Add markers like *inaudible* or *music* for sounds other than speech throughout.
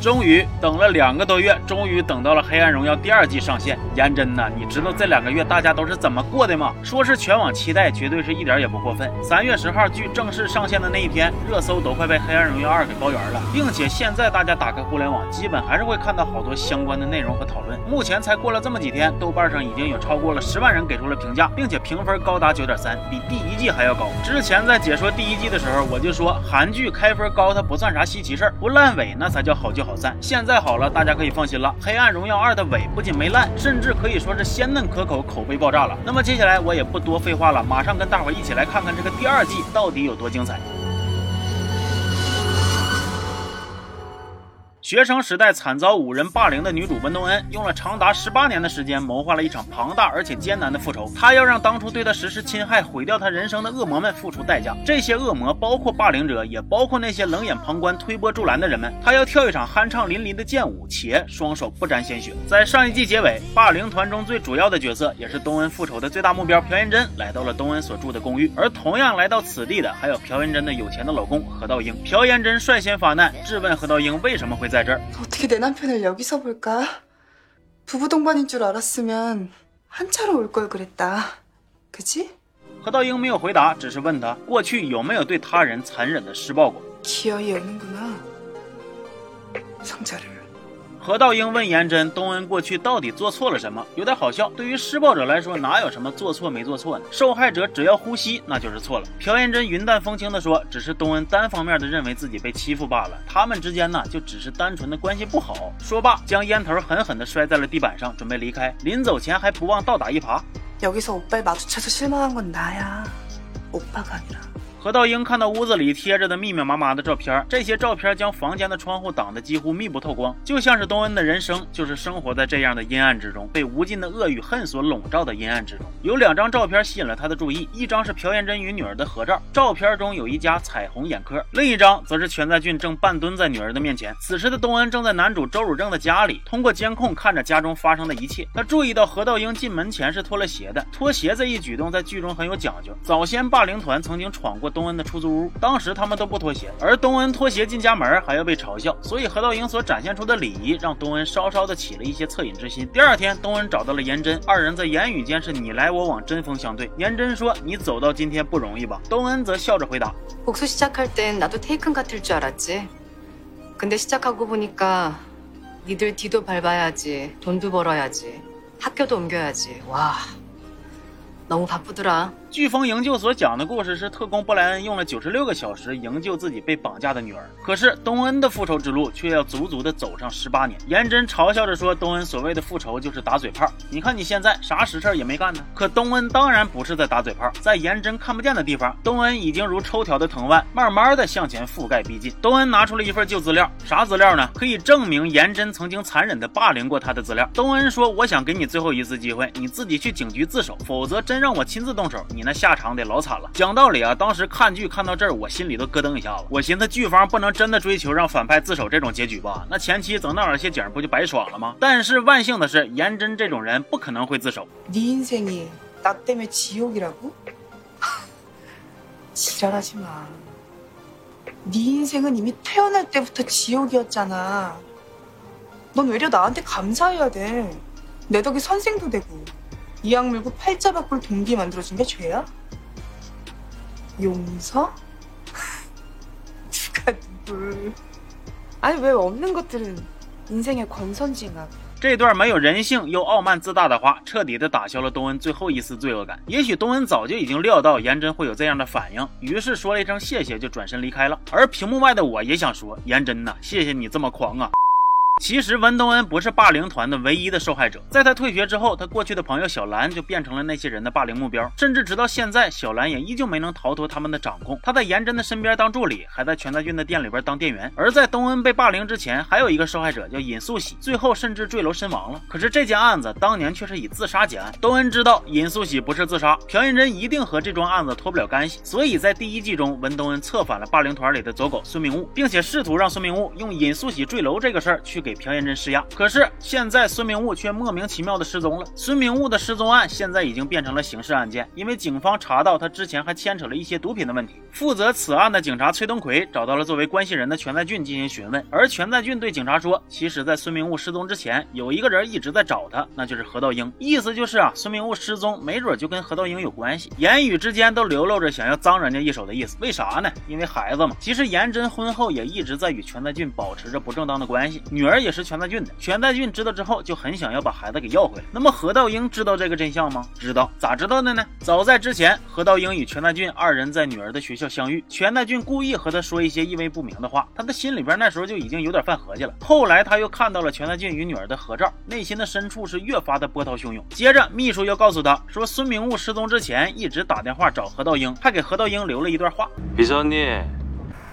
终于等了两个多月，终于等到了《黑暗荣耀》第二季上线。颜真呐，你知道这两个月大家都是怎么过的吗？说是全网期待，绝对是一点也不过分。三月十号剧正式上线的那一天，热搜都快被《黑暗荣耀二》给包圆了，并且现在大家打开互联网，基本还是会看到好多相关的内容和讨论。目前才过了这么几天，豆瓣上已经有超过了十万人给出了评价，并且评分高达九点三，比第一季还要高。之前在解说第一季的时候，我就说韩剧开分高它不算啥稀奇事儿，不烂尾那才叫好聚好现在好了，大家可以放心了，《黑暗荣耀二》的尾不仅没烂，甚至可以说是鲜嫩可口，口碑爆炸了。那么接下来我也不多废话了，马上跟大伙一起来看看这个第二季到底有多精彩。学生时代惨遭五人霸凌的女主温东恩，用了长达十八年的时间，谋划了一场庞大而且艰难的复仇。她要让当初对她实施侵害、毁掉她人生的恶魔们付出代价。这些恶魔包括霸凌者，也包括那些冷眼旁观、推波助澜的人们。她要跳一场酣畅淋漓的剑舞，且双手不沾鲜血。在上一季结尾，霸凌团中最主要的角色，也是东恩复仇的最大目标朴妍珍，来到了东恩所住的公寓。而同样来到此地的，还有朴妍珍的有钱的老公何道英。朴妍珍率先发难，质问何道英为什么会在。어떻게 내 남편을 여기서 볼까? 부부 동반인 줄 알았으면 한 차로 올 걸 그랬다. 그지? 何道英没有回答，只是问他过去有没有对他人残忍的施暴过。 기어이 오는구나. 상자를. 何道英问颜真：“东恩过去到底做错了什么？”有点好笑。对于施暴者来说，哪有什么做错没做错呢？受害者只要呼吸，那就是错了。朴妍真云淡风轻地说：“只是东恩单方面的认为自己被欺负罢了，他们之间呢，就只是单纯的关系不好。”说罢，将烟头狠狠地摔在了地板上，准备离开。临走前还不忘倒打一耙。 여기서 오빠를 마주쳐서 실망한 건 나야. 오빠가 아니라. 何道英看到屋子里贴着的密密麻麻的照片，这些照片将房间的窗户挡得几乎密不透光，就像是东恩的人生就是生活在这样的阴暗之中，被无尽的恶与恨所笼罩的阴暗之中。有两张照片吸引了他的注意，一张是朴妍真与女儿的合照，照片中有一家彩虹眼科；另一张则是全在俊正半蹲在女儿的面前。此时的东恩正在男主周汝正的家里，通过监控看着家中发生的一切。他注意到何道英进门前是脱了鞋的，脱鞋这一举动在剧中很有讲究。早先霸凌团曾经闯过。东恩的出租屋，当时他们都不脱鞋，而东恩脱鞋进家门还要被嘲笑，所以何道英所展现出的礼仪让东恩稍稍的起了一些恻隐之心。第二天，东恩找到了颜真，二人在言语间是你来我往，针锋相对。颜真说：“你走到今天不容易吧？”东恩则笑着回答：“복수시작할땐나도테이큰같을줄알았지근데시작하고보니까니들뒤도밟아야지돈도벌어야지학교도옮겨야지와너무바쁘더라 飓风营救所讲的故事是特工布莱恩用了九十六个小时营救自己被绑架的女儿，可是东恩的复仇之路却要足足的走上十八年。颜真嘲笑着说：“东恩所谓的复仇就是打嘴炮，你看你现在啥实事也没干呢。”可东恩当然不是在打嘴炮，在颜真看不见的地方，东恩已经如抽条的藤蔓，慢慢的向前覆盖逼近。东恩拿出了一份旧资料，啥资料呢？可以证明颜真曾经残忍的霸凌过他的资料。东恩说：“我想给你最后一次机会，你自己去警局自首，否则真让我亲自动手，你。你那下场得老惨了。讲道理啊，当时看剧看到这儿，我心里都咯噔一下子。我寻思剧方不能真的追求让反派自首这种结局吧？那前期整那点些景不就白爽了吗？但是万幸的是，颜真这种人不可能会自首。네인생이나때문에지옥이라고 지랄하지 마。 네인생은이미태어날때부터지옥이었잖아넌외려나한테감사해야돼내덕에선생도되고 이악 물고 팔자 *laughs* 바꿀 동기 만들어준 게 죄야? 용서? 누가 누굴 아니 왜 없는 것들은 인생의 권선징악 这段没有人性又傲慢自大的话，彻底的打消了东恩最后一丝罪恶感。也许东恩早就已经料到颜真会有这样的反应，于是说了一声谢谢，就转身离开了。而屏幕外的我也想说，颜真呐，谢谢你这么狂啊！ 其实文东恩不是霸凌团的唯一的受害者，在他退学之后，他过去的朋友小兰就变成了那些人的霸凌目标，甚至直到现在，小兰也依旧没能逃脱他们的掌控。他在颜真的身边当助理，还在全在俊的店里边当店员。而在东恩被霸凌之前，还有一个受害者叫尹素喜，最后甚至坠楼身亡了。可是这件案子当年却是以自杀结案。东恩知道尹素喜不是自杀，朴妍真一定和这桩案子脱不了干系，所以在第一季中，文东恩策反了霸凌团里的走狗孙明悟，并且试图让孙明悟用尹素喜坠楼这个事儿去给。给朴妍珍施压。可是现在孙明悟却莫名其妙的失踪了。孙明悟的失踪案现在已经变成了刑事案件，因为警方查到他之前还牵扯了一些毒品的问题。负责此案的警察崔东奎找到了作为关系人的全在俊进行询问，而全在俊对警察说，其实，在孙明悟失踪之前，有一个人一直在找他，那就是何道英。意思就是啊，孙明悟失踪没准就跟何道英有关系，言语之间都流露着想要脏人家一手的意思。为啥呢？因为孩子嘛。其实颜真婚后也一直在与全在俊保持着不正当的关系，女儿也是全在俊的。全在俊知道之后就很想要把孩子给要回来。那么何道英知道这个真相吗？知道，咋知道的呢？早在之前，何道英与全在俊二人在女儿的学校相遇，全在俊故意和他说一些意味不明的话，他的心里边那时候就已经有点犯合计了。后来他又看到了全在俊与女儿的合照，内心的深处是越发的波涛汹涌。接着秘书又告诉他说，孙明悟失踪之前一直打电话找何道英，还给何道英留了一段话。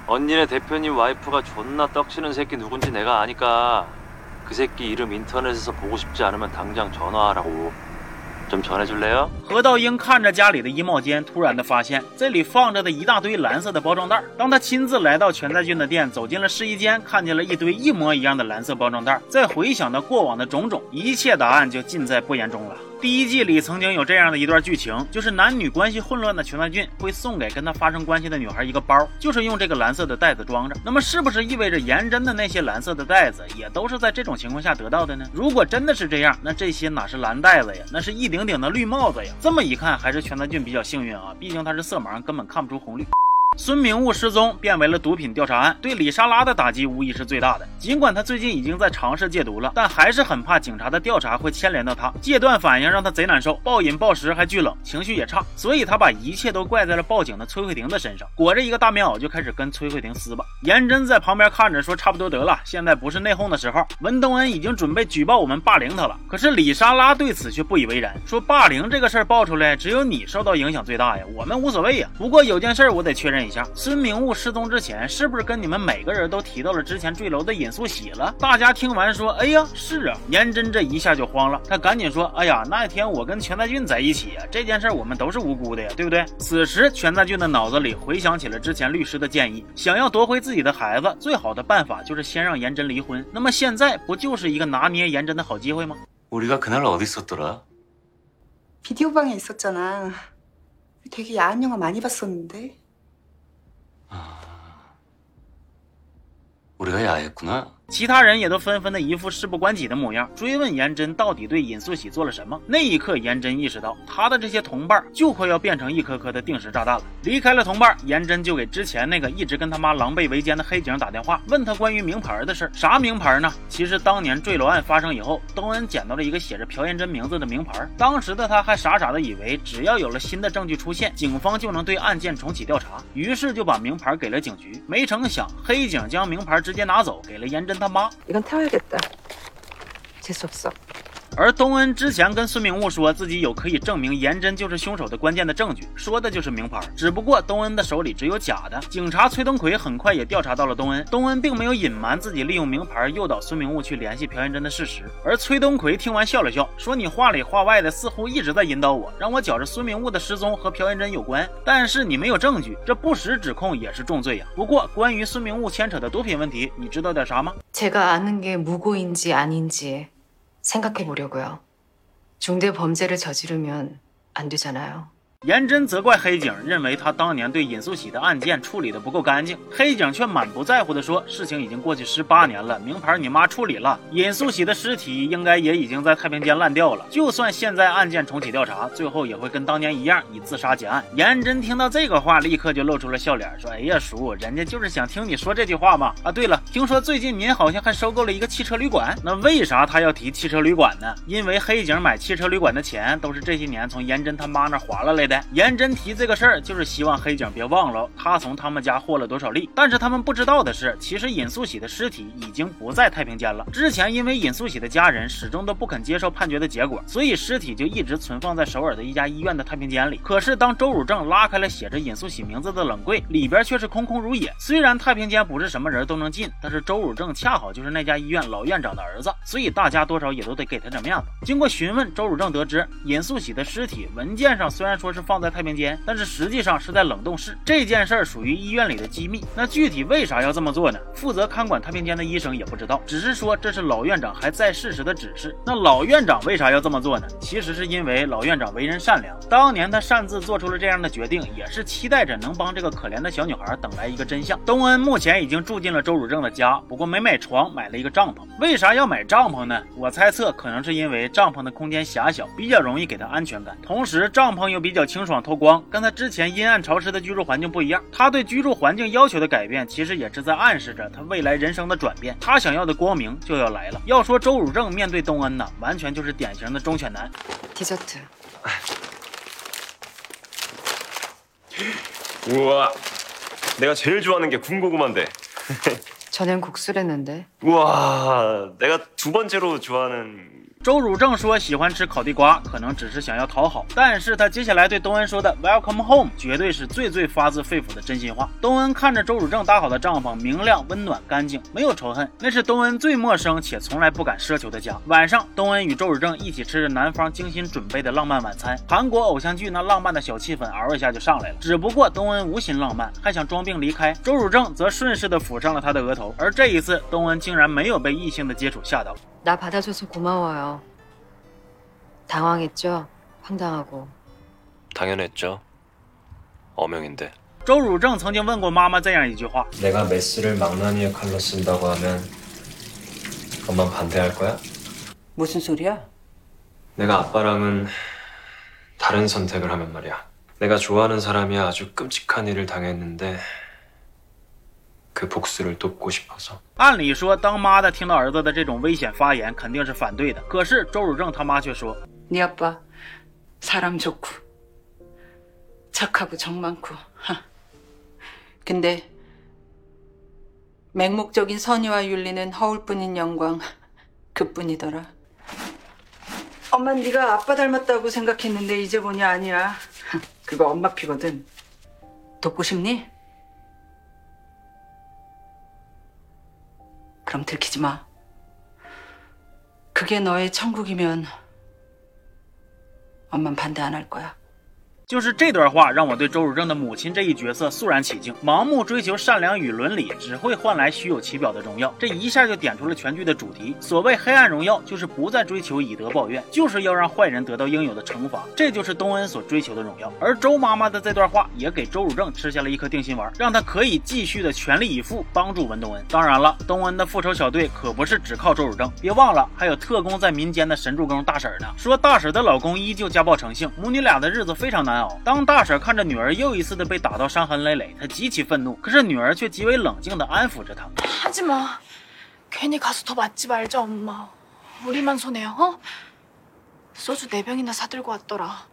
언니네대표님와이프가존나떡치는새끼누군지내가아니까그새끼이름인터넷에서보고싶지않으면당장전화하라고좀전해줄래요何道英看着家里的衣帽间，突然的发现这里放着的一大堆蓝色的包装袋。当他亲自来到全在俊的店，走进了试衣间，看见了一堆一模一样的蓝色包装袋。再回想到过往的种种，一切答案就尽在不言中了。 第一季里曾经有这样的一段剧情，就是男女关系混乱的全在俊会送给跟他发生关系的女孩一个包，就是用这个蓝色的袋子装着。那么是不是意味着颜真的那些蓝色的袋子也都是在这种情况下得到的呢？如果真的是这样，那这些哪是蓝袋子呀，那是一顶顶的绿帽子呀！这么一看，还是全在俊比较幸运啊，毕竟他是色盲，根本看不出红绿。孙明悟失踪变为了毒品调查案，对李莎拉的打击无疑是最大的。尽管他最近已经在尝试戒毒了，但还是很怕警察的调查会牵连到他。戒断反应让他贼难受，暴饮暴食还巨冷，情绪也差，所以他把一切都怪在了报警的崔慧婷的身上。裹着一个大棉袄就开始跟崔慧婷撕吧。颜真在旁边看着说：“差不多得了，现在不是内讧的时候。”文东恩已经准备举报我们霸凌他了。可是李莎拉对此却不以为然，说：“霸凌这个事儿爆出来，只有你受到影响最大呀，我们无所谓呀。不过有件事我得确认一下，孙明悟。失踪之前，是不是跟你们每个人都提到了之前坠楼的尹素喜了？大家听完说：“哎呀，是啊。”颜真这一下就慌了，他赶紧说：“哎呀，那天我跟全在俊在一起啊，这件事我们都是无辜的呀，对不对？”此时，全在俊的脑子里回想起了之前律师的建议，想要夺回自己的孩子，最好的办法就是先让颜真离婚。那么现在不就是一个拿捏颜真的好机会吗？우리가그날어디있었더라 비디오방에있었잖아되게야한영화많이봤었는데 우리가 야했구나. 其他人也都纷纷的一副事不关己的模样，追问颜真到底对尹素喜做了什么。那一刻，颜真意识到他的这些同伴就快要变成一颗颗的定时炸弹了。离开了同伴，颜真就给之前那个一直跟他妈狼狈为奸的黑警打电话，问他关于名牌的事啥名牌呢？其实当年坠楼案发生以后，东恩捡到了一个写着朴妍真名字的名牌。当时的他还傻傻的以为，只要有了新的证据出现，警方就能对案件重启调查，于是就把名牌给了警局。没成想，黑警将名牌直接拿走，给了颜真他妈。 이건 태워야겠다. 재수 없어. 而东恩之前跟孙明悟说自己有可以证明颜真就是凶手的关键的证据，说的就是名牌。只不过东恩的手里只有假的。警察崔东奎很快也调查到了东恩，东恩并没有隐瞒自己利用名牌诱导孙明悟去联系朴妍真的事实。而崔东奎听完笑了笑，说：“你话里话外的似乎一直在引导我，让我觉着孙明悟的失踪和朴妍真有关。但是你没有证据，这不实指控也是重罪呀。不过关于孙明悟牵扯的毒品问题，你知道点啥吗？ 제가 아는 게 무고인지 아닌지 생각해 보려고요. 중대 범죄를 저지르면 안 되잖아요. 颜真责怪黑警，认为他当年对尹素喜的案件处理的不够干净。黑警却满不在乎地说：“事情已经过去十八年了，名牌你妈处理了，尹素喜的尸体应该也已经在太平间烂掉了。就算现在案件重启调查，最后也会跟当年一样以自杀结案。”颜真听到这个话，立刻就露出了笑脸，说：“哎呀，叔，人家就是想听你说这句话嘛。啊，对了，听说最近您好像还收购了一个汽车旅馆，那为啥他要提汽车旅馆呢？因为黑警买汽车旅馆的钱都是这些年从颜真他妈那划了来的。”颜真提这个事儿，就是希望黑警别忘了他从他们家获了多少利。但是他们不知道的是，其实尹素喜的尸体已经不在太平间了。之前因为尹素喜的家人始终都不肯接受判决的结果，所以尸体就一直存放在首尔的一家医院的太平间里。可是当周汝正拉开了写着尹素喜名字的冷柜，里边却是空空如也。虽然太平间不是什么人都能进，但是周汝正恰好就是那家医院老院长的儿子，所以大家多少也都得给他点面子。经过询问，周汝正得知尹素喜的尸体文件上虽然说是。是放在太平间，但是实际上是在冷冻室。这件事儿属于医院里的机密。那具体为啥要这么做呢？负责看管太平间的医生也不知道，只是说这是老院长还在世时的指示。那老院长为啥要这么做呢？其实是因为老院长为人善良，当年他擅自做出了这样的决定，也是期待着能帮这个可怜的小女孩等来一个真相。东恩目前已经住进了周汝正的家，不过没买床，买了一个帐篷。为啥要买帐篷呢？我猜测可能是因为帐篷的空间狭小，比较容易给他安全感。同时，帐篷又比较清爽透光，跟他之前阴暗潮湿的居住环境不一样。他对居住环境要求的改变，其实也是在暗示着他未来人生的转变。他想要的光明就要来了。要说周汝正面对东恩呢，完全就是典型的忠犬男。 *laughs* 디저트. 우와, 내가 제일 좋아하는 게 군고구마인데. *laughs* 전엔 국수랬는데. 우와, 내가 두 번째로 좋아하는 周汝正说喜欢吃烤地瓜，可能只是想要讨好，但是他接下来对东恩说的 “Welcome home” 绝对是最最发自肺腑的真心话。东恩看着周汝正搭好的帐篷，明亮、温暖、干净，没有仇恨，那是东恩最陌生且从来不敢奢求的家。晚上，东恩与周汝正一起吃着南方精心准备的浪漫晚餐，韩国偶像剧那浪漫的小气氛嗷一下就上来了。只不过东恩无心浪漫，还想装病离开，周汝正则顺势的抚上了他的额头。而这一次，东恩竟然没有被异性的接触吓到。 나 받아줘서 고마워요. 당황했죠? 황당하고. 당연했죠. 어명인데. 周汝正曾经问过妈妈这样一句话： 내가 메스를 망나니의 칼로 쓴다고 하면 엄만 반대할 거야? 무슨 소리야? 내가 아빠랑은 다른 선택을 하면 말이야. 내가 좋아하는 사람이 아주 끔찍한 일을 당했는데 그 복수를 돕고 싶어서. 按理说，当妈的听到儿子的这种危险发言，肯定是反对的。可是周汝正他妈却说 네 아빠 사람 좋고 착하고 정 많고. 하. 근데 맹목적인 선의와 윤리는 허울뿐인 영광 그뿐이더라. 엄마 네가 아빠 닮았다고 생각했는데 이제 보니 아니야. 그거 엄마 피거든. 돕고 싶니? 그럼 들키지 마. 그게 너의 천국이면 엄만 반대 안 할 거야. 就是这段话让我对周汝正的母亲这一角色肃然起敬。盲目追求善良与伦理，只会换来虚有其表的荣耀。这一下就点出了全剧的主题：所谓黑暗荣耀，就是不再追求以德报怨，就是要让坏人得到应有的惩罚。这就是东恩所追求的荣耀。而周妈妈的这段话也给周汝正吃下了一颗定心丸，让他可以继续的全力以赴帮助文东恩。当然了，东恩的复仇小队可不是只靠周汝正，别忘了还有特工在民间的神助攻大婶呢。说大婶的老公依旧家暴成性，母女俩的日子非常难熬。当大婶看着女儿又一次的被打到伤痕累累，她极其愤怒，可是女儿却极为冷静的安抚着她。 하지 마. 괜히 가서 더 맞지 말자, 엄마. 우리만 손해야, 어? 소주 네 병이나 사들고 왔더라.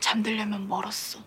잠들려면 멀었어.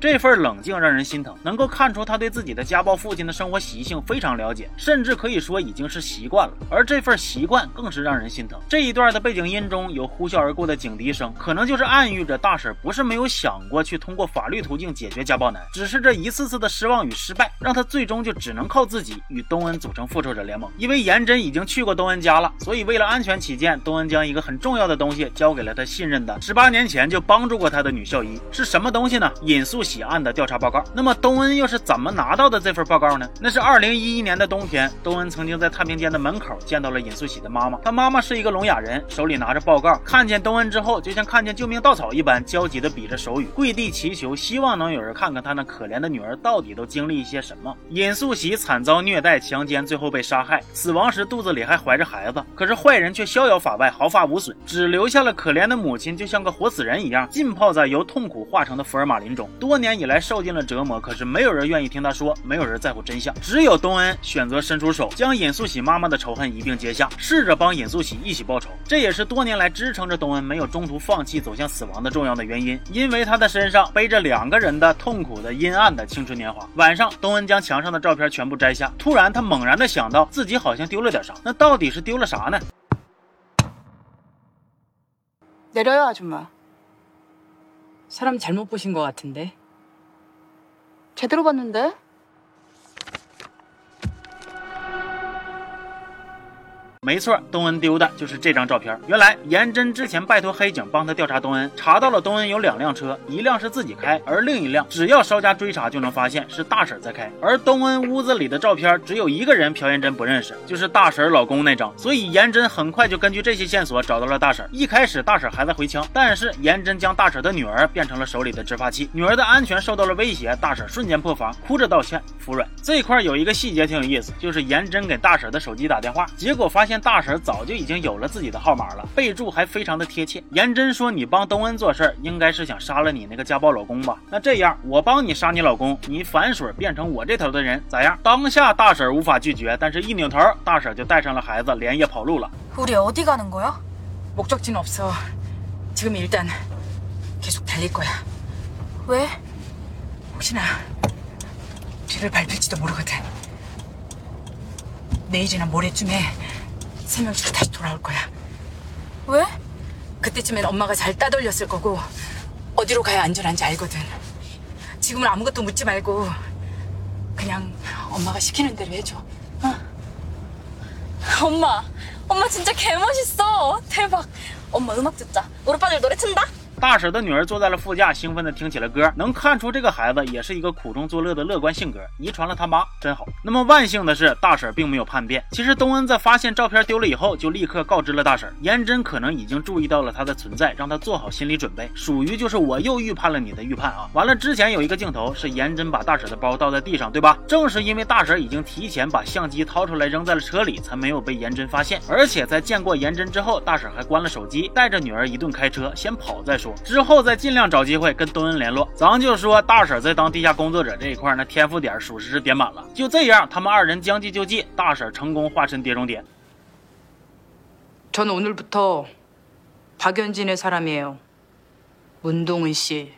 这份冷静让人心疼，能够看出他对自己的家暴父亲的生活习性非常了解，甚至可以说已经是习惯了。而这份习惯更是让人心疼。这一段的背景音中有呼啸而过的警笛声，可能就是暗喻着大婶不是没有想过去通过法律途径解决家暴男，只是这一次次的失望与失败，让他最终就只能靠自己与东恩组成复仇者联盟。因为颜真已经去过东恩家了，所以为了安全起见，东恩将一个很重要的东西交给了他信任的十八年前就帮助过他的女校医。是什么东西呢？尹素喜案的调查报告。那么东恩又是怎么拿到的这份报告呢？那是二零一一年的冬天，东恩曾经在太平间的门口见到了尹素喜的妈妈。他妈妈是一个聋哑人，手里拿着报告，看见东恩之后，就像看见救命稻草一般，焦急地比着手语，跪地祈求，希望能有人看看他那可怜的女儿到底都经历一些什么。尹素喜惨遭虐待、强奸，最后被杀害，死亡时肚子里还怀着孩子。可是坏人却逍遥法外，毫发无损，只留下了可怜的母亲，就像个活死人一样，浸泡在由痛苦化成的福尔马林中。多年以来受尽了折磨，可是没有人愿意听他说，没有人在乎真相，只有东恩选择伸出手，将尹素喜妈妈的仇恨一并接下，试着帮尹素喜一起报仇。这也是多年来支撑着东恩没有中途放弃走向死亡的重要的原因，因为他的身上背着两个人的痛苦的阴暗的青春年华。晚上，东恩将墙上的照片全部摘下，突然他猛然的想到自己好像丢了点啥，那到底是丢了啥呢？ 내려요, 아줌마. 사람 잘못 보신 것 같은데. 제대로 봤는데? 没错，东恩丢的就是这张照片。原来颜真之前拜托黑警帮他调查东恩，查到了东恩有两辆车，一辆是自己开，而另一辆只要稍加追查就能发现是大婶在开。而东恩屋子里的照片只有一个人，朴妍真不认识，就是大婶老公那张。所以颜真很快就根据这些线索找到了大婶。一开始大婶还在回枪，但是颜真将大婶的女儿变成了手里的执法器，女儿的安全受到了威胁，大婶瞬间破防，哭着道歉服软。这块有一个细节挺有意思，就是颜真给大婶的手机打电话，结果发现现大婶早就已经有了自己的号码了，备注还非常的贴切。颜真说：“你帮东恩做事儿，应该是想杀了你那个家暴老公吧？那这样，我帮你杀你老公，你反水变成我这头的人，咋样？”当下大婶无法拒绝，但是一扭头，大婶就带上了孩子，连夜跑路了。 우리어디가는거야？ 목적지는 없어. 지금 일단 계속 달릴 거야. 왜? 혹시나 뒤를 밟을지도 모르거든. 내일이나 모레쯤에 세 명씩 다시 돌아올 거야. 왜? 그때쯤엔 엄마가 잘 따돌렸을 거고 어디로 가야 안전한지 알거든. 지금은 아무것도 묻지 말고 그냥 엄마가 시키는 대로 해줘. 엄마, 엄마 진짜 개멋있어. 대박. 엄마 음악 듣자. 우리 오빠들 노래 튼다? 大婶的女儿坐在了副驾，兴奋地听起了歌。能看出这个孩子也是一个苦中作乐的乐观性格，遗传了他妈，真好。那么万幸的是，大婶并没有叛变。其实东恩在发现照片丢了以后，就立刻告知了大婶。颜真可能已经注意到了他的存在，让他做好心理准备，属于就是我又预判了你的预判啊。完了，之前有一个镜头是颜真把大婶的包倒在地上，对吧？正是因为大婶已经提前把相机掏出来扔在了车里，才没有被颜真发现。而且在见过颜真之后，大婶还关了手机，带着女儿一顿开车，先跑再说。之后再尽量找机会跟东恩联络。咱就说大婶在当地下工作者这一块，那天赋点属实是点满了。就这样，他们二人将计就计，大婶成功化身碟中谍。 전 오늘부터 박연진의 사람이에요. 문동은 씨.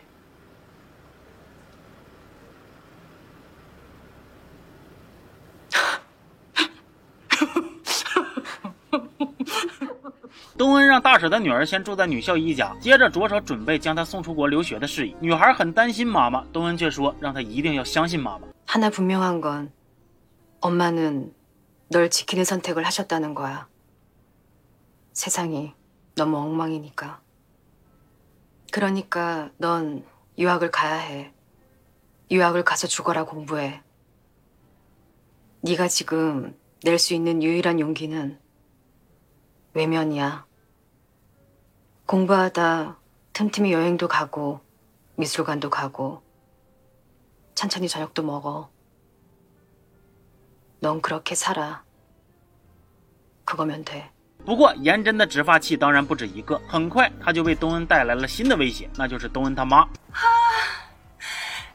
东恩让大婶的女儿先住在女校医家，接着着手准备将她送出国留学的事宜。女孩很担心妈妈，东恩却说让她一定要相信妈妈。 하나 분명한 건 엄마는 널 지키는 선택을 하셨다는 거야. 세상이 너무 엉망이니까. 그러니까 넌 유학을 가야 해. 유학을 가서 죽어라 공부해. 네가 지금 낼 수 있는 유일한 용기는 외면이야. 공부하다 틈틈이 여행도 가고 미술관도 가고 천천히 저녁도 먹어. 넌 그렇게 살아. 그거면 돼. 不过颜真的执法器当然不止一个，很快他就为东恩带来了新的威胁，那就是东恩他妈。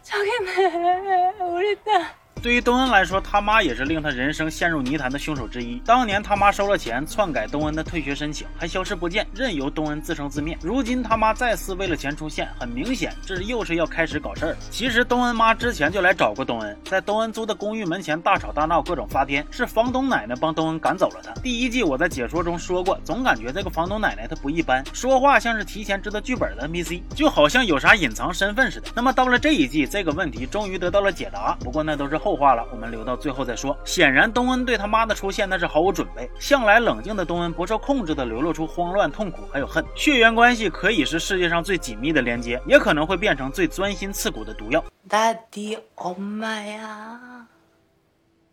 저기네, 우리 딸. 对于东恩来说，他妈也是令他人生陷入泥潭的凶手之一。当年他妈收了钱，篡改东恩的退学申请，还消失不见，任由东恩自生自灭。如今他妈再次为了钱出现，很明显，这又是要开始搞事儿。其实东恩妈之前就来找过东恩，在东恩租的公寓门前大吵大闹，各种发癫，是房东奶奶帮东恩赶走了他。第一季我在解说中说过，总感觉这个房东奶奶她不一般，说话像是提前知道剧本的 NPC，就好像有啥隐藏身份似的。那么到了这一季，这个问题终于得到了解答，不过那都是后话了我们留到最后再说。显然东恩对他妈的出现那是毫无准备。向来冷静的东恩不受控制的流露出慌乱痛苦还有恨。血缘关系可以是世界上最紧密的连接也可能会变成最钻心刺骨的毒药。Daddy oh my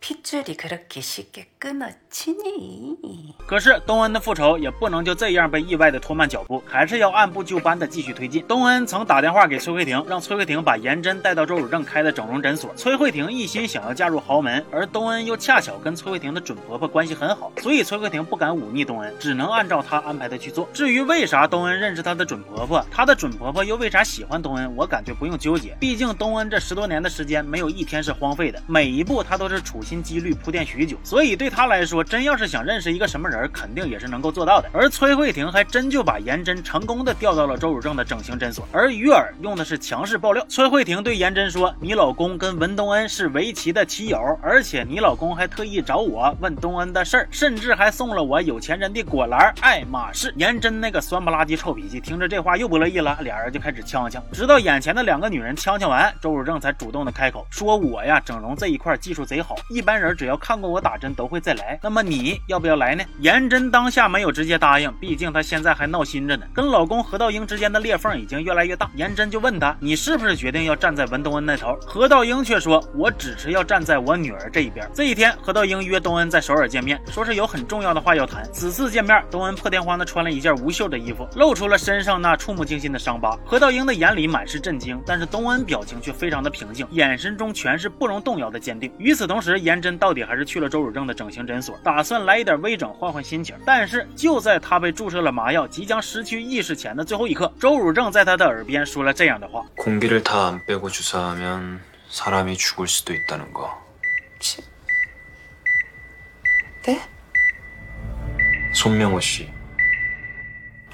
핏줄이 그렇게 쉽게 끊어지니? 可是东恩的复仇也不能就这样被意外的拖慢脚步，还是要按部就班的继续推进。东恩曾打电话给崔慧婷，让崔慧婷把颜真带到周汝正开的整容诊所。崔慧婷一心想要嫁入豪门，而东恩又恰巧跟崔慧婷的准婆婆关系很好，所以崔慧婷不敢忤逆东恩，只能按照他安排的去做。至于为啥东恩认识他的准婆婆，他的准婆婆又为啥喜欢东恩，我感觉不用纠结，毕竟东恩这十多年的时间没有一天是荒废的，每一步他都是处心 心积虑铺垫许久，所以对他来说，真要是想认识一个什么人，肯定也是能够做到的。而崔慧婷还真就把颜真成功的调到了周汝正的整形诊所，而于尔用的是强势爆料。崔慧婷对颜真说：“你老公跟文东恩是围棋的棋友，而且你老公还特意找我问东恩的事儿，甚至还送了我有钱人的果篮爱马仕。”颜真那个酸不拉几臭脾气，听着这话又不乐意了，俩人就开始呛呛。直到眼前的两个女人呛呛完，周汝正才主动的开口说：“我呀，整容这一块技术贼好，一一般人只要看过我打针都会再来，那么你要不要来呢？颜真当下没有直接答应，毕竟她现在还闹心着呢，跟老公何道英之间的裂缝已经越来越大。颜真就问他：“你是不是决定要站在文东恩那头？”何道英却说：“我只是要站在我女儿这一边。”这一天，何道英约东恩在首尔见面，说是有很重要的话要谈。此次见面，东恩破天荒的穿了一件无袖的衣服，露出了身上那触目惊心的伤疤。何道英的眼里满是震惊，但是东恩表情却非常的平静，眼神中全是不容动摇的坚定。与此同时，颜真到底还是去了周汝正的整形诊所，打算来一点微整，换换心情。但是就在他被注射了麻药，即将失去意识前的最后一刻，周汝正在他的耳边说了这样的话： 공기를 다 안 빼고 주사하면 사람이 죽을 수도 있다는 거. 네? 손명호 씨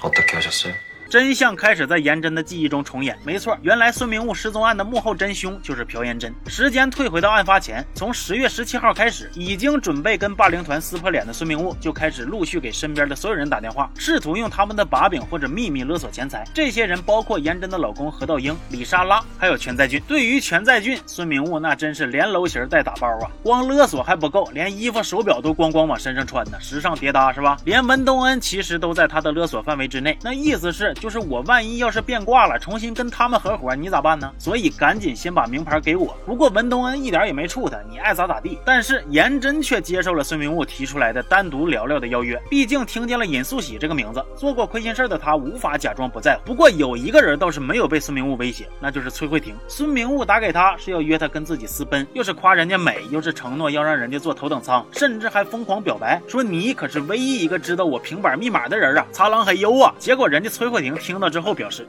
어떻게 하셨어요? 真相开始在颜真的记忆中重演。没错，原来孙明悟失踪案的幕后真凶就是朴妍真。时间退回到案发前，从十月十七号开始，已经准备跟霸凌团撕破脸的孙明悟就开始陆续给身边的所有人打电话，试图用他们的把柄或者秘密勒索钱财。这些人包括颜真的老公何道英、李莎拉，还有全在俊。对于全在俊，孙明悟那真是连楼型带打包啊！光勒索还不够，连衣服、手表都咣咣往身上穿呢，时尚叠搭是吧？连文东恩其实都在他的勒索范围之内。那意思是。就是我万一要是变卦了，重新跟他们合伙，你咋办呢？所以赶紧先把名牌给我。不过文东恩一点也没怵他，你爱咋咋地。但是颜真却接受了孙明悟提出来的单独聊聊的邀约。毕竟听见了尹素喜这个名字，做过亏心事的他无法假装不在乎。不过有一个人倒是没有被孙明悟威胁，那就是崔慧婷。孙明悟打给他是要约他跟自己私奔，又是夸人家美，又是承诺要让人家坐头等舱，甚至还疯狂表白说你可是唯一一个知道我平板密码的人啊，擦狼很优啊！结果人家崔慧婷听到。之后表示。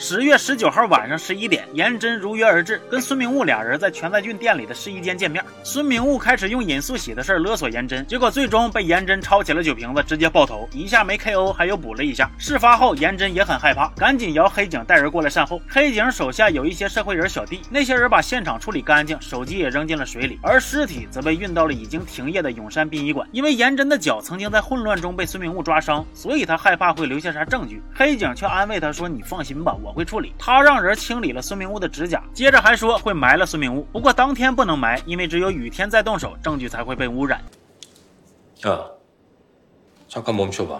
十月十九号晚上十一点，颜真如约而至，跟孙明悟俩人在全在俊店里的试衣间见面。孙明悟开始用尹素喜的事勒索颜真，结果最终被颜真抄起了酒瓶子，直接爆头，一下没 KO，还有补了一下。事发后，颜真也很害怕，赶紧摇黑警带人过来善后。黑警手下有一些社会人小弟，那些人把现场处理干净，手机也扔进了水里，而尸体则被运到了已经停业的永山殡仪馆。因为颜真的脚曾经在混乱中被孙明悟抓伤，所以他害怕会留下啥证据。黑警却安慰他说：“你放心吧，我。我会处理。他让人清理了孙明悟的指甲，接着还说会埋了孙明悟。不过当天不能埋，因为只有雨天再动手，证据才会被污染。 야, 잠깐 멈춰봐.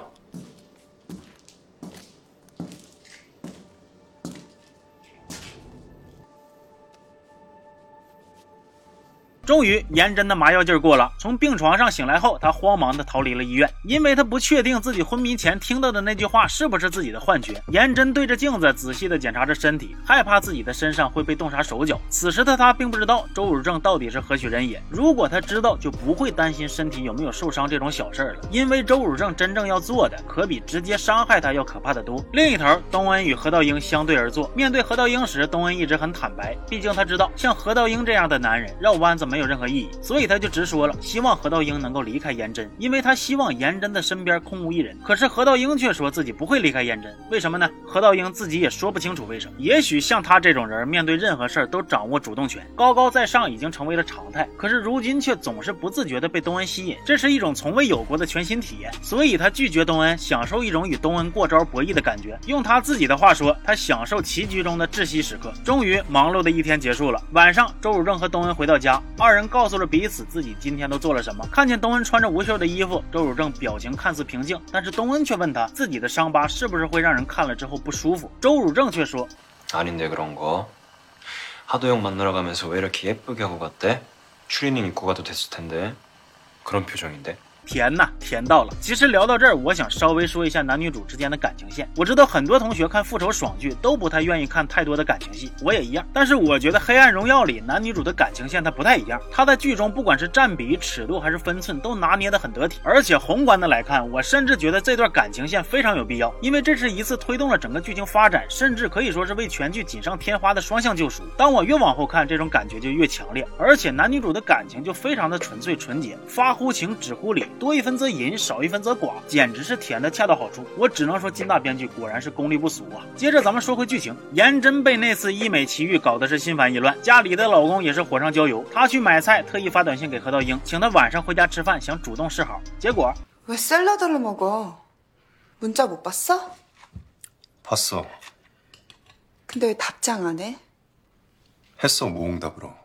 终于，颜真的麻药劲儿过了。从病床上醒来后，他慌忙的逃离了医院，因为他不确定自己昏迷前听到的那句话是不是自己的幻觉。颜真对着镜子仔细的检查着身体，害怕自己的身上会被冻杀手脚。此时的他并不知道周汝正到底是何许人也。如果他知道，就不会担心身体有没有受伤这种小事儿了。因为周汝正真正要做的，可比直接伤害他要可怕的多。另一头，东恩与何道英相对而坐。面对何道英时，东恩一直很坦白，毕竟他知道像何道英这样的男人绕弯子没没有任何意义，所以他就直说了，希望何道英能够离开颜真，因为他希望颜真的身边空无一人。可是何道英却说自己不会离开颜真，为什么呢？何道英自己也说不清楚为什么。也许像他这种人，面对任何事儿都掌握主动权，高高在上已经成为了常态。可是如今却总是不自觉的被东恩吸引，这是一种从未有过的全新体验。所以他拒绝东恩，享受一种与东恩过招博弈的感觉。用他自己的话说，他享受棋局中的窒息时刻。终于，忙碌的一天结束了。晚上，周汝正和东恩回到家，二人告诉了彼此自己今天都做了什么。看见东恩穿着无袖的衣服，周汝正表情看似平静，但是东恩却问他自己的伤疤是不是会让人看了之后不舒服。周汝正却说 아닌데 그런 거. 하도영 만나러 가면서 왜 이렇게 예쁘게 하고 갔대? 추리닝 입고 가도 됐을 텐데. 그런 표정인데. 甜呐，甜到了。其实聊到这儿，我想稍微说一下男女主之间的感情线。我知道很多同学看复仇爽剧都不太愿意看太多的感情戏，我也一样。但是我觉得《黑暗荣耀》里男女主的感情线它不太一样，它在剧中不管是占比、尺度还是分寸都拿捏得很得体。而且宏观的来看，我甚至觉得这段感情线非常有必要，因为这是一次推动了整个剧情发展，甚至可以说是为全剧锦上添花的双向救赎。当我越往后看，这种感觉就越强烈，而且男女主的感情就非常的纯粹纯洁，发乎情，止乎礼，多一分则淫，少一分则寡，简直是甜的恰到好处。我只能说金大编剧果然是功力不俗啊。接着咱们说回剧情，颜真被那次医美奇遇搞得是心烦意乱，家里的老公也是火上浇油。她去买菜，特意发短信给何道英，请他晚上回家吃饭，想主动示好。结果 왜 샐러드를 먹어? 문자 못 봤어? 봤어. 근데 왜 답장 안 해? 했어 무응답으로.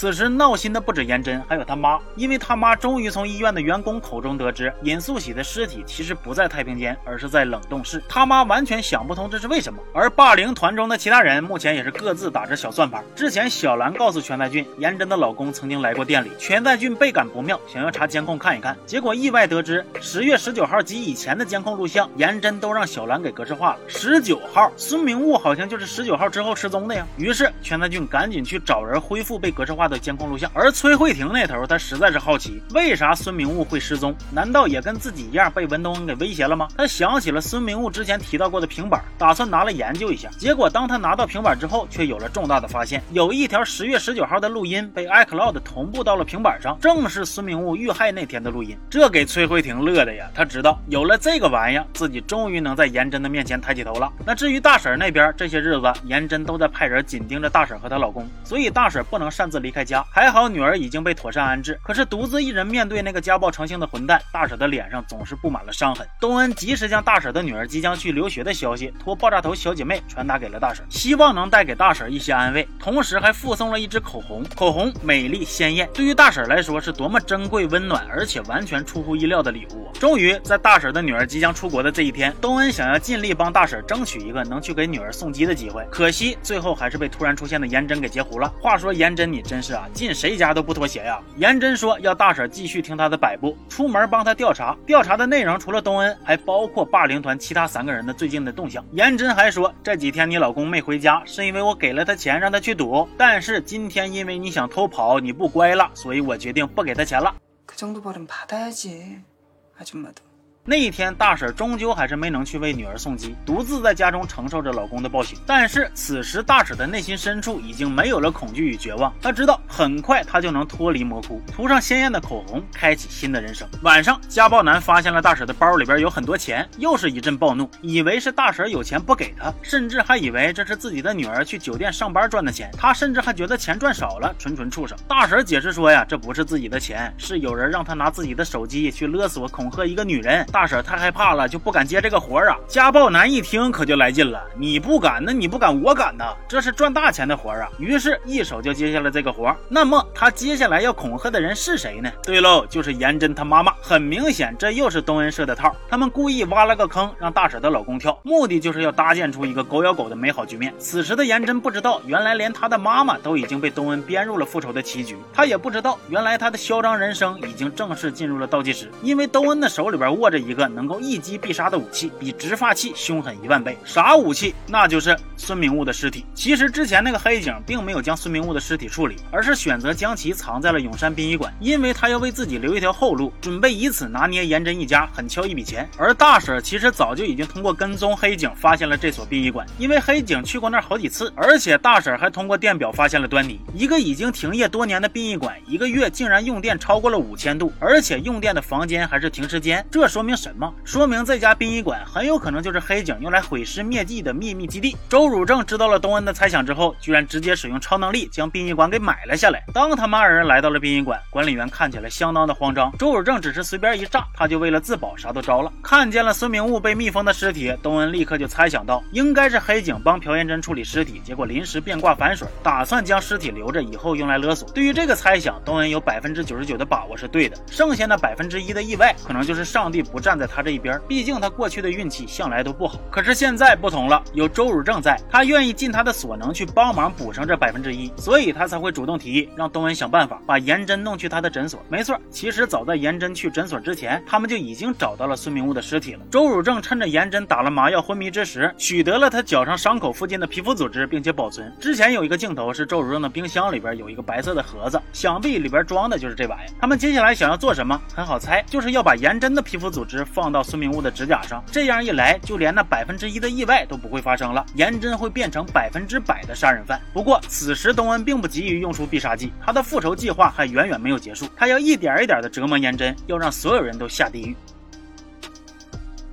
此时闹心的不止颜真，还有他妈，因为他妈终于从医院的员工口中得知，尹素喜的尸体其实不在太平间，而是在冷冻室。他妈完全想不通这是为什么。而霸凌团中的其他人目前也是各自打着小算盘。之前小兰告诉全在俊，颜真的老公曾经来过店里，全在俊倍感不妙，想要查监控看一看，结果意外得知十月十九号及以前的监控录像，颜真都让小兰给格式化了。十九号，孙明悟好像就是十九号之后失踪的呀。于是全在俊赶紧去找人恢复被格式化的监控录像。而崔慧婷那头，他实在是好奇，为啥孙明悟会失踪？难道也跟自己一样被文东恩给威胁了吗？他想起了孙明悟之前提到过的平板，打算拿来研究一下。结果当他拿到平板之后，却有了重大的发现，有一条十月十九号的录音被 iCloud 同步到了平板上，正是孙明悟遇害那天的录音。这给崔慧婷乐的呀，他知道有了这个玩意，自己终于能在颜真的面前抬起头了。那至于大婶那边，这些日子颜真都在派人紧盯着大婶和她老公，所以大婶不能擅自离离开家。还好。女儿已经被妥善安置，可是独自一人面对那个家暴成性的混蛋，大婶的脸上总是布满了伤痕。东恩及时将大婶的女儿即将去留学的消息托爆炸头小姐妹传达给了大婶，希望能带给大婶一些安慰，同时还附送了一支口红。口红美丽鲜艳，对于大婶来说是多么珍贵、温暖，而且完全出乎意料的礼物。终于在大婶的女儿即将出国的这一天，东恩想要尽力帮大婶争取一个能去给女儿送机的机会，可惜最后还是被突然出现的颜真给截胡了。话说颜真，你真是啊，进谁？家都不妥协呀！颜真说要大婶继续听他的摆布，出门帮他调查。调查的内容除了东恩，还包括霸凌团其他三个人的最近的动向。颜真还说这几天你老公没回家，是因为我给了他钱让他去赌。但是今天因为你想偷跑，你不乖了，所以我决定不给他钱了。그정도벌은받아야지아줌마도 那一天，大婶终究还是没能去为女儿送机，独自在家中承受着老公的暴行。但是此时，大婶的内心深处已经没有了恐惧与绝望。她知道，很快她就能脱离魔窟，涂上鲜艳的口红，开启新的人生。晚上，家暴男发现了大婶的包里边有很多钱，又是一阵暴怒，以为是大婶有钱不给他，甚至还以为这是自己的女儿去酒店上班赚的钱。他甚至还觉得钱赚少了，纯纯畜生。大婶解释说呀，这不是自己的钱，是有人让他拿自己的手机去勒索、恐吓一个女人。大婶太害怕了，就不敢接这个活儿啊！家暴男一听可就来劲了，你不敢，那你不敢，我敢呐！这是赚大钱的活儿啊！于是，一手就接下了这个活儿。那么，他接下来要恐吓的人是谁呢？对喽，就是颜真他妈妈。很明显，这又是东恩设的套。他们故意挖了个坑，让大婶的老公跳，目的就是要搭建出一个狗咬狗的美好局面。此时的颜真不知道，原来连他的妈妈都已经被东恩编入了复仇的棋局。他也不知道，原来他的嚣张人生已经正式进入了倒计时，因为东恩的手里边握着一个能。够一击必杀的武器，比直发器凶狠一万倍。啥武器？那就是孙明悟的尸体。其实之前那个黑警并没有将孙明悟的尸体处理，而是选择将其藏在了永山殡仪馆，因为他要为自己留一条后路，准备以此拿捏颜真一家，狠敲一笔钱。而大婶其实早就已经通过跟踪黑警发现了这所殡仪馆，因为黑警去过那儿好几次，而且大婶还通过电表发现了端倪。一个已经停业多年的殡仪馆，一个月竟然用电超过了五千度，而且用电的房间还是停尸间，这说明什么？说明这家殡仪馆很有可能就是黑警用来毁尸灭迹的秘密基地。周汝正知道了东恩的猜想之后，居然直接使用超能力将殡仪馆给买了下来。当他们二人来到了殡仪馆，管理员看起来相当的慌张。周汝正只是随便一炸，他就为了自保啥都招了。看见了孙明悟被密封的尸体，东恩立刻就猜想到，应该是黑警帮朴妍真处理尸体，结果临时变卦反水，打算将尸体留着以后用来勒索。对于这个猜想，东恩有百分之九十九的把握是对的，剩下那百分之一的意外，可能就是上帝不站在他这一边。毕竟他过去的运气向来都不好，可是现在不同了，有周汝正在，他愿意尽他的所能去帮忙补上这百分之一，所以他才会主动提议让东恩想办法把颜真弄去他的诊所。没错，其实早在颜真去诊所之前，他们就已经找到了孙明悟的尸体了。周汝正趁着颜真打了麻药昏迷之时，取得了他脚上伤口附近的皮肤组织，并且保存。之前有一个镜头是周汝正的冰箱里边有一个白色的盒子，想必里边装的就是这玩意。他们接下来想要做什么？很好猜，就是要把颜真的皮肤组织放到孙明悟的指甲。上这样一来，就连那百分之一的意外都不会发生了，颜真会变成百分之百的杀人犯。不过此时东恩并不急于用出必杀技，他的复仇计划还远远没有结束，他要一点一点的折磨颜真，要让所有人都下地狱。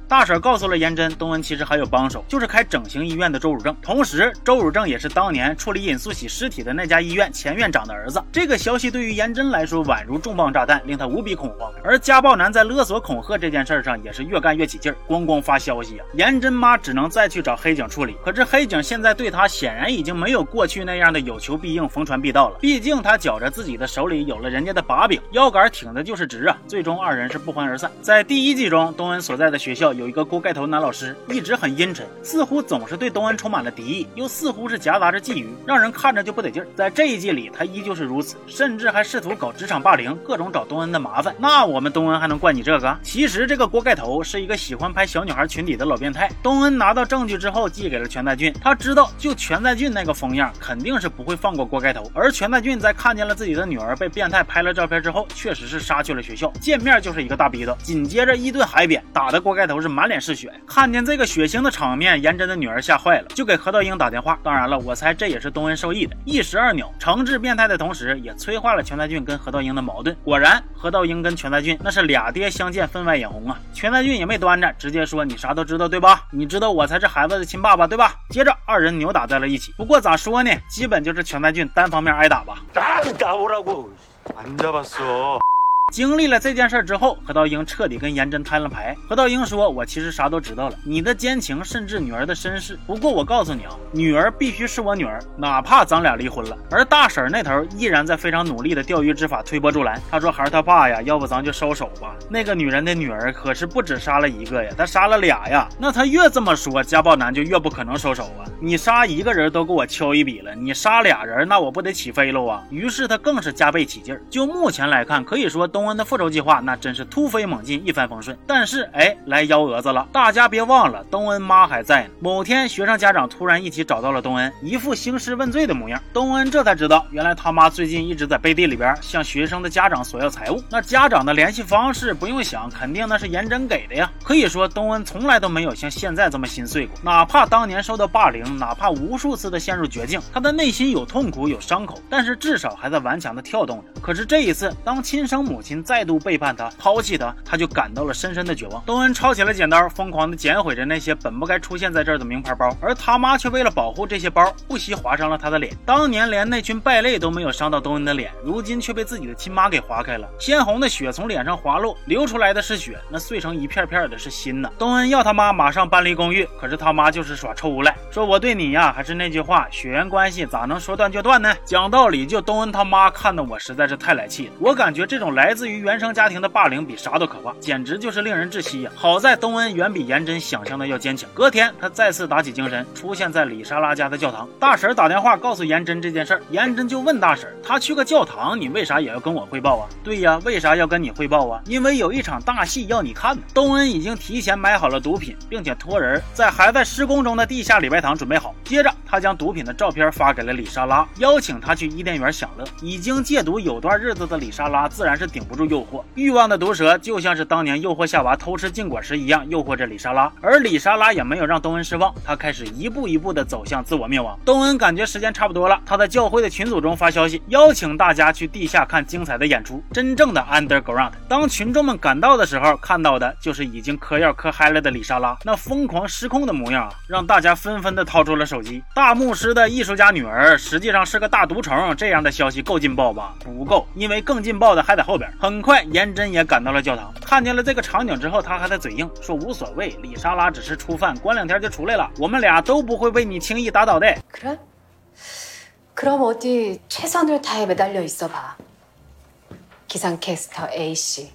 大婶告诉了颜真，东恩其实还有帮手，就是开整形医院的周汝正。同时，周汝正也是当年处理尹素喜尸体的那家医院前院长的儿子。这个消息对于颜真来说宛如重磅炸弹，令他无比恐慌。而家暴男在勒索恐吓这件事上也是越干越起劲儿，咣咣发消息啊！颜真妈只能再去找黑警处理。可是黑警现在对他显然已经没有过去那样的有求必应、逢传必到了。毕竟他觉着自己的手里有了人家的把柄，腰杆挺的就是直啊！最终二人是不欢而散。在第一季中，东恩所在的学校有一个锅盖头男老师，一直很阴沉，似乎总是对东恩充满了敌意，又似乎是夹杂着觊觎，让人看着就不得劲儿。在这一季里，他依旧是如此，甚至还试图搞职场霸凌，各种找东恩的麻烦。那我们东恩还能怪你这个？其实这个锅盖头是一个喜欢拍小女孩裙底的老变态。东恩拿到证据之后，寄给了全在俊。他知道，就全在俊那个疯样，肯定是不会放过锅盖头。而全在俊在看见了自己的女儿被变态拍了照片之后，确实是杀去了学校，见面就是一个大逼斗，紧接着一顿海扁，打的锅盖头是满脸是血。看见这个血腥的场面，妍珍的女儿吓坏了，就给何道英打电话。当然了，我猜这也是东恩授意的。一石二鸟，惩治变态的同时也催化了全在俊跟何道英的矛盾。果然，何道英跟全在俊那是俩爹相见分外眼红啊。全在俊也没端着，直接说，你啥都知道，对吧？你知道我才是孩子的亲爸爸，对吧？接着二人扭打在了一起。不过咋说呢，基本就是全在俊单方面挨打吧。经历了这件事之后，何道英彻底跟颜真摊了牌。何道英说：“我其实啥都知道了，你的奸情，甚至女儿的身世。不过我告诉你啊，女儿必须是我女儿，哪怕咱俩离婚了。”而大婶那头依然在非常努力的钓鱼执法，推波助澜。他说：“孩儿他爸呀，要不咱就收手吧。那个女人的女儿可是不止杀了一个呀，他杀了俩呀。那他越这么说，家暴男就越不可能收手啊。你杀一个人都给我敲一笔了，你杀俩人，那我不得起飞喽啊？于是他更是加倍起劲儿。就目前来看，可以说。”东恩的复仇计划那真是突飞猛进，一帆风顺。但是，哎，来幺蛾子了！大家别忘了，东恩妈还在呢。某天，学生家长突然一起找到了东恩，一副兴师问罪的模样。东恩这才知道，原来他妈最近一直在背地里边向学生的家长索要财物。那家长的联系方式不用想，肯定那是颜真给的呀。可以说，东恩从来都没有像现在这么心碎过。哪怕当年受到霸凌，哪怕无数次的陷入绝境，他的内心有痛苦，有伤口，但是至少还在顽强的跳动着。可是这一次，当亲生母亲再度背叛他、抛弃他，他就感到了深深的绝望。东恩抄起了剪刀，疯狂的剪毁着那些本不该出现在这儿的名牌包，而他妈却为了保护这些包，不惜划伤了他的脸。当年连那群败类都没有伤到东恩的脸，如今却被自己的亲妈给划开了，鲜红的血从脸上滑落，流出来的是血，那碎成一片片的是心呐。东恩要他妈马上搬离公寓，可是他妈就是耍臭无赖，说我对你呀，还是那句话，血缘关系咋能说断就断呢？讲道理，就东恩他妈看的我实在是太来气了，我感觉这种来自于原生家庭的霸凌比啥都可怕，简直就是令人窒息呀！好在东恩远比颜真想象的要坚强。隔天，他再次打起精神，出现在李莎拉家的教堂。大婶打电话告诉颜真这件事儿，颜真就问大婶：“他去个教堂，你为啥也要跟我汇报啊？”“对呀，为啥要跟你汇报啊？因为有一场大戏要你看呢。”东恩已经提前买好了毒品，并且托人在还在施工中的地下礼拜堂准备好。接着，他将毒品的照片发给了李莎拉，邀请她去伊甸园享乐。已经戒毒有段日子的李莎拉自然是顶不住诱惑，欲望的毒蛇就像是当年诱惑夏娃偷吃禁果时一样，诱惑着李莎拉。而李莎拉也没有让东恩失望，他开始一步一步的走向自我灭亡。东恩感觉时间差不多了，他在教会的群组中发消息，邀请大家去地下看精彩的演出，真正的 underground。当群众们赶到的时候，看到的就是已经嗑药嗑嗨了的李莎拉，那疯狂失控的模样啊，让大家纷纷的掏出了手机。大牧师的艺术家女儿实际上是个大毒虫，这样的消息够劲爆吧？不够，因为更劲爆的还在后边。很快，颜真也赶到了教堂，看见了这个场景之后，他还在嘴硬说无所谓，李莎拉只是初犯，关两天就出来了，我们俩都不会被你轻易打倒的。 그래? 그럼 어디 최선을 다해 매달려 있어봐. 기상캐스터 A 씨.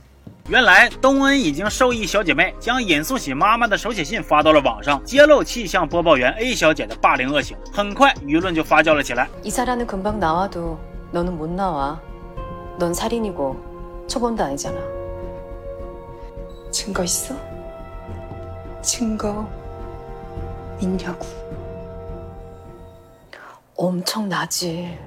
原来东恩已经授意小姐妹将尹素喜妈妈的手写信发到了网上，揭露气象播报员 A 小姐的霸凌恶行。很快，舆论就发酵了起来。 이사라는 금방 나와도 너는 못 나와. 넌 살인이고 초범도 아니잖아. 증거 있어? 증거 있냐고. 엄청 나지.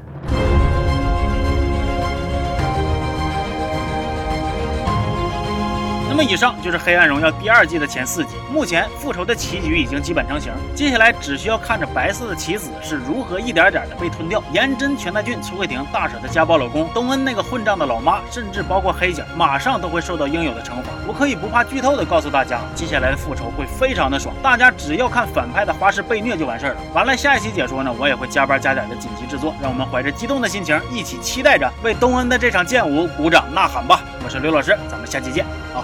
那么以上就是《黑暗荣耀》第二季的前四集。目前复仇的棋局已经基本成型，接下来只需要看着白色的棋子是如何一点点的被吞掉。颜真、全太俊、崔慧婷大婶的家暴老公，东恩那个混账的老妈，甚至包括黑姐，马上都会受到应有的惩罚。我可以不怕剧透的告诉大家，接下来的复仇会非常的爽，大家只要看反派的花式被虐就完事儿了。完了，下一期解说呢，我也会加班加点的紧急制作，让我们怀着激动的心情，一起期待着为东恩的这场剑舞鼓掌呐喊吧！我是刘老师，咱们下期见，好。